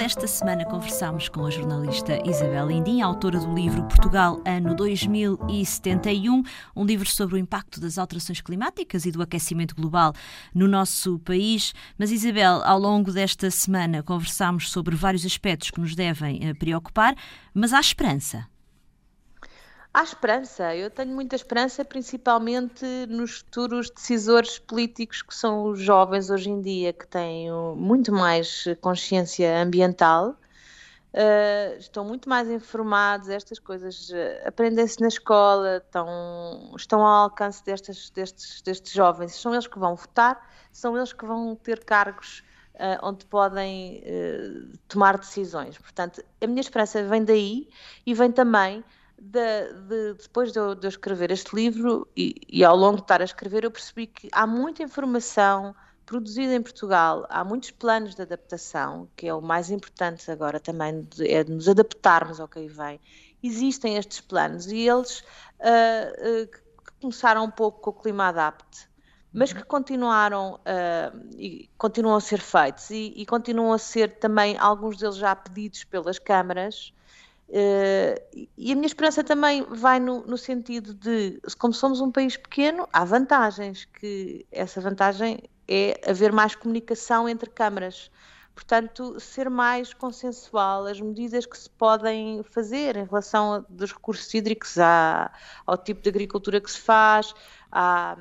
desta semana conversamos com a jornalista Isabel Lindim, autora do livro Portugal Ano 2071, um livro sobre o impacto das alterações climáticas e do aquecimento global no nosso país. Mas, Isabel, ao longo desta semana conversámos sobre vários aspectos que nos devem eh, preocupar, mas há esperança. Há esperança, eu tenho muita esperança, principalmente nos futuros decisores políticos que são os jovens hoje em dia, que têm muito mais consciência ambiental, uh, estão muito mais informados, estas coisas uh, aprendem-se na escola, estão, estão ao alcance destes, destes, destes jovens, são eles que vão votar, são eles que vão ter cargos Uh, onde podem uh, tomar decisões. Portanto, a minha esperança vem daí e vem também de, de, depois de eu, de eu, escrever este livro e, e, ao longo de estar a escrever, eu percebi que há muita informação produzida em Portugal, há muitos planos de adaptação, que é o mais importante agora também, de, é de nos adaptarmos ao que aí vem. Existem estes planos e eles uh, uh, começaram um pouco com o clima adapte, mas que continuaram uh, e continuam a ser feitos e, e continuam a ser também alguns deles já pedidos pelas câmaras Uh, e a minha esperança também vai no, no, sentido de, como somos um país pequeno, há vantagens, que essa vantagem é haver mais comunicação entre câmaras. Portanto, ser mais consensual as medidas que se podem fazer em relação aos recursos hídricos, à, ao tipo de agricultura que se faz, à,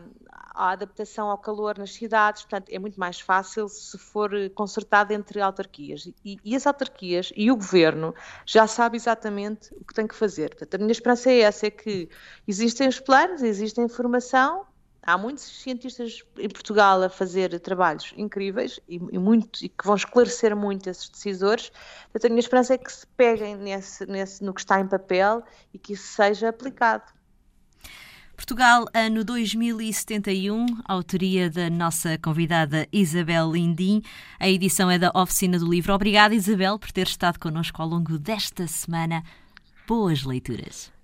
a adaptação ao calor nas cidades, portanto, é muito mais fácil se for consertado entre autarquias. E, e as autarquias e o governo já sabem exatamente o que tem que fazer. Portanto, a minha esperança é essa: é que existem os planos, existe a informação. Há muitos cientistas em Portugal a fazer trabalhos incríveis e, e, muito, e que vão esclarecer muito esses decisores. Portanto, a minha esperança é que se peguem nesse, nesse, no que está em papel e que isso seja aplicado. Portugal, ano 2071, autoria da nossa convidada Isabel Lindim. A edição é da Oficina do Livro. Obrigada, Isabel, por ter estado connosco ao longo desta semana. Boas leituras.